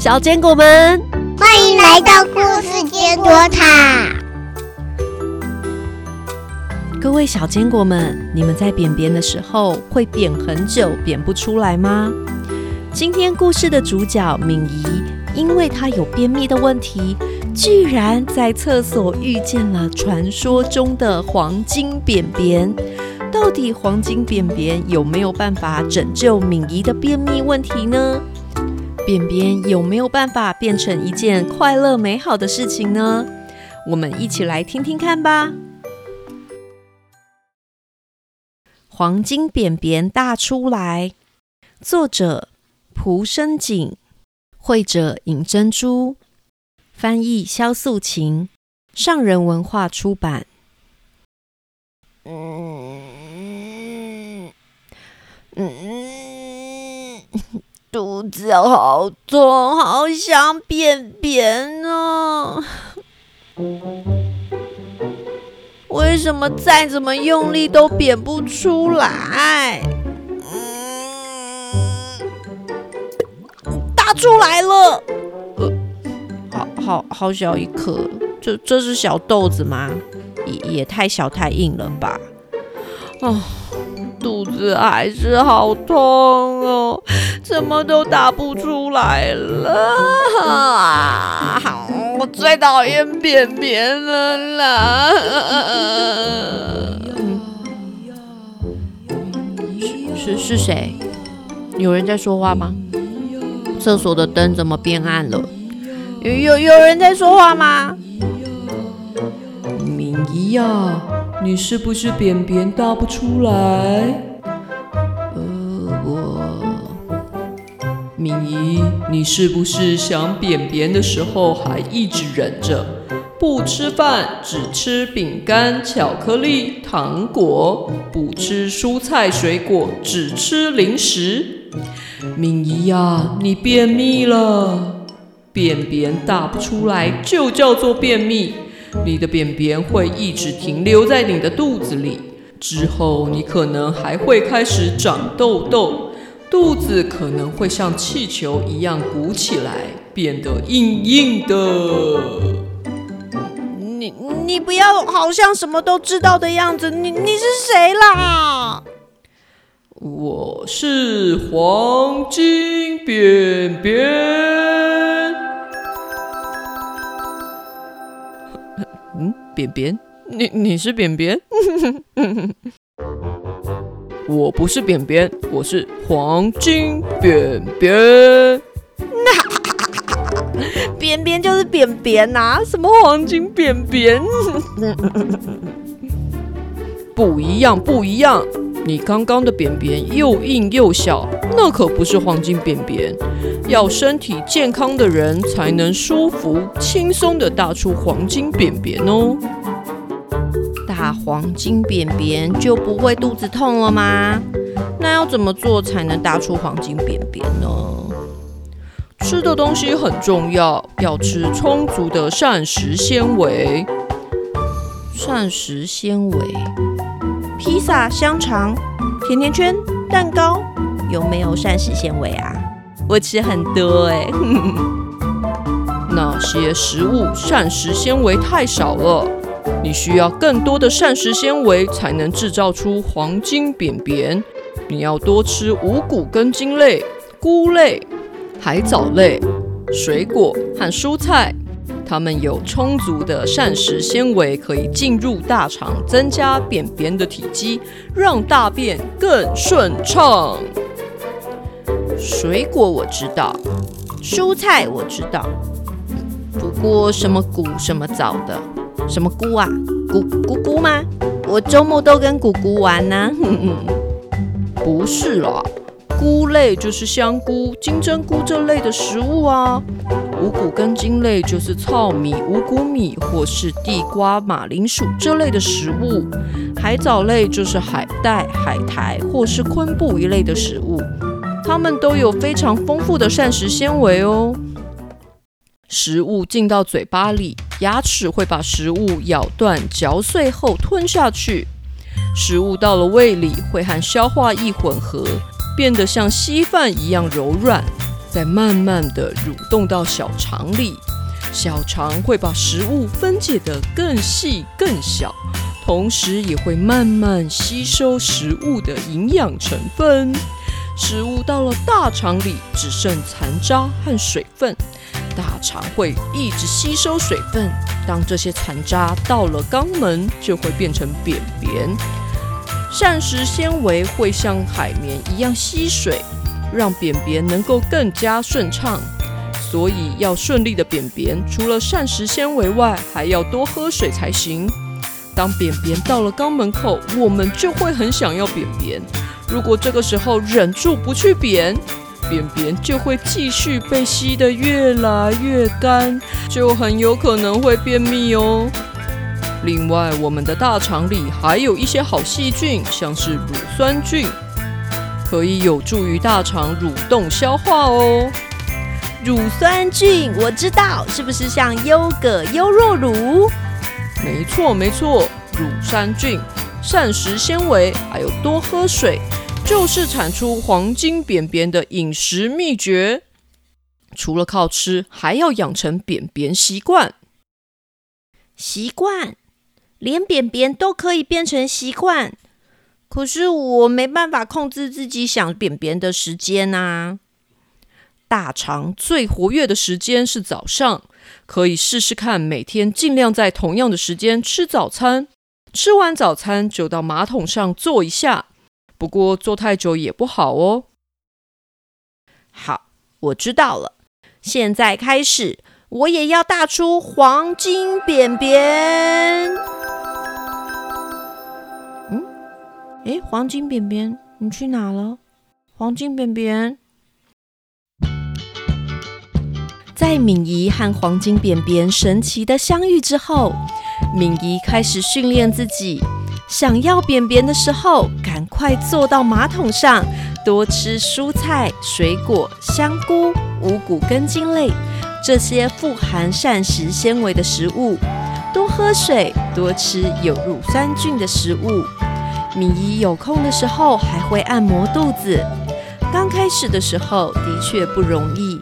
小坚果们，欢迎来到故事坚果塔。各位小坚果们，你们在便便的时候会扁很久，扁不出来吗？今天故事的主角敏仪，因为她有便秘的问题，居然在厕所遇见了传说中的黄金便便。到底黄金便便有没有办法拯救敏仪的便秘问题呢？便便有没有办法变成一件快乐美好的事情呢？我们一起来听听看吧。黄金便便大出来，作者蒲生景，绘者尹珍珠，翻译肖素琴，上人文化出版。嗯嗯，肚子好痛，好想便便呢。为什么再怎么用力都扁不出来？嗯，大出来了。呃，好好好小一颗，这这是小豆子吗？也也太小太硬了吧！哦，肚子还是好痛哦，怎么都打不出来了。啊我最讨厌便便了啦！是是谁？有人在说话吗？厕所的灯怎么变暗了？有有有人在说话吗？敏仪呀，你是不是便便大不出来？呃，我。敏仪，你是不是想便便的时候还一直忍着，不吃饭，只吃饼干、巧克力、糖果，不吃蔬菜水果，只吃零食？敏仪呀，你便秘了。便便大不出来就叫做便秘，你的便便会一直停留在你的肚子里，之后你可能还会开始长痘痘。肚子可能会像气球一样鼓起来，变得硬硬的。你你不要好像什么都知道的样子，你你是谁啦？我是黄金便便。嗯，便便？你你是扁扁？我不是扁扁，我是黄金扁扁。那扁扁就是扁扁呐，什么黄金扁扁？不一样，不一样。你刚刚的便便又硬又小，那可不是黄金便便。要身体健康的人才能舒服、轻松的大出黄金便便哦。大黄金便便就不会肚子痛了吗？那要怎么做才能大出黄金便便呢？吃的东西很重要，要吃充足的膳食纤维。膳食纤维，披萨、香肠、甜甜圈、蛋糕，有没有膳食纤维啊？我吃很多哎。那些食物膳食纤维太少了。你需要更多的膳食纤维才能制造出黄金便便。你要多吃五谷根茎类、菇类、海藻类、水果和蔬菜，它们有充足的膳食纤维，可以进入大肠，增加便便的体积，让大便更顺畅。水果我知道，蔬菜我知道，不过什么谷什么枣的。什么菇啊？菇菇菇吗？我周末都跟姑姑玩呢。不是啦，菇类就是香菇、金针菇这类的食物啊。五谷根茎类就是糙米、五谷米或是地瓜、马铃薯这类的食物。海藻类就是海带、海苔或是昆布一类的食物，它们都有非常丰富的膳食纤维哦。食物进到嘴巴里，牙齿会把食物咬断、嚼碎后吞下去。食物到了胃里，会和消化液混合，变得像稀饭一样柔软。再慢慢的蠕动到小肠里。小肠会把食物分解得更细更小，同时也会慢慢吸收食物的营养成分。食物到了大肠里，只剩残渣和水分。大肠会一直吸收水分，当这些残渣到了肛门，就会变成便便。膳食纤维会像海绵一样吸水，让便便能够更加顺畅。所以要顺利的便便，除了膳食纤维外，还要多喝水才行。当便便到了肛门口，我们就会很想要便便。如果这个时候忍住不去便，便便就会继续被吸得越来越干，就很有可能会便秘哦。另外，我们的大肠里还有一些好细菌，像是乳酸菌，可以有助于大肠蠕动消化哦。乳酸菌我知道，是不是像优格、优若乳？没错没错，乳酸菌、膳食纤维还有多喝水，就是产出黄金便便的饮食秘诀。除了靠吃，还要养成便便习惯。习惯，连便便都可以变成习惯。可是我没办法控制自己想便便的时间啊。大肠最活跃的时间是早上，可以试试看，每天尽量在同样的时间吃早餐。吃完早餐就到马桶上坐一下，不过坐太久也不好哦。好，我知道了。现在开始，我也要大出黄金便便。诶，黄金扁扁，你去哪了？黄金扁扁。在敏仪和黄金扁扁神奇的相遇之后，敏仪开始训练自己，想要扁扁的时候，赶快坐到马桶上，多吃蔬菜、水果、香菇、五谷根茎类这些富含膳食纤维的食物，多喝水，多吃有乳酸菌的食物。敏仪有空的时候还会按摩肚子，刚开始的时候的确不容易。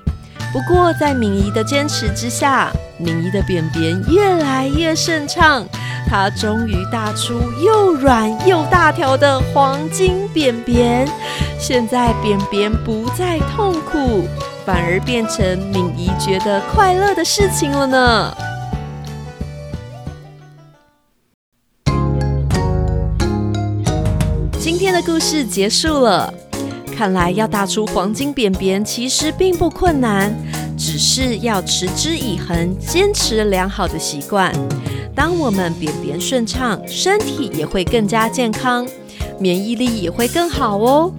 不过，在敏仪的坚持之下，敏仪的便便越来越顺畅，她终于大出又软又大条的黄金便便。现在便便不再痛苦，反而变成敏仪觉得快乐的事情了呢。天的故事结束了。看来要打出黄金便便其实并不困难，只是要持之以恒，坚持良好的习惯。当我们便便顺畅，身体也会更加健康，免疫力也会更好哦。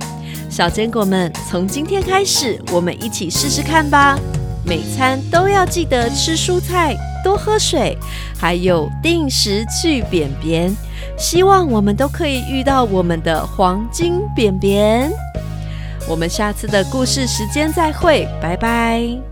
小坚果们，从今天开始，我们一起试试看吧。每餐都要记得吃蔬菜，多喝水，还有定时去便便。希望我们都可以遇到我们的黄金扁扁。我们下次的故事时间再会，拜拜。